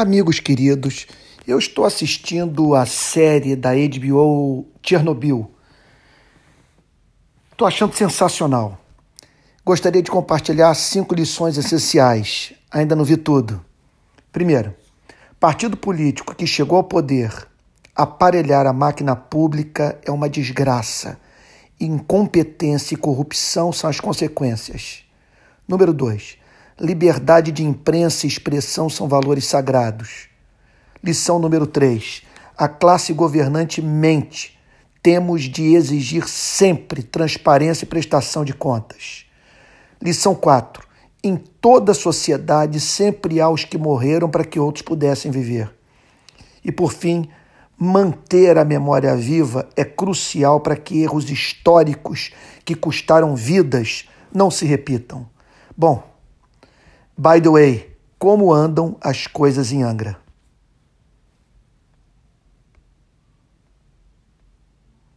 Amigos queridos, eu estou assistindo a série da HBO Chernobyl. Estou achando sensacional. Gostaria de compartilhar cinco lições essenciais. Ainda não vi tudo. Primeiro, partido político que chegou ao poder aparelhar a máquina pública é uma desgraça. Incompetência e corrupção são as consequências. Número dois, Liberdade de imprensa e expressão são valores sagrados. Lição número 3. A classe governante mente. Temos de exigir sempre transparência e prestação de contas. Lição 4. Em toda sociedade sempre há os que morreram para que outros pudessem viver. E por fim, manter a memória viva é crucial para que erros históricos que custaram vidas não se repitam. Bom, By the way, como andam as coisas em Angra?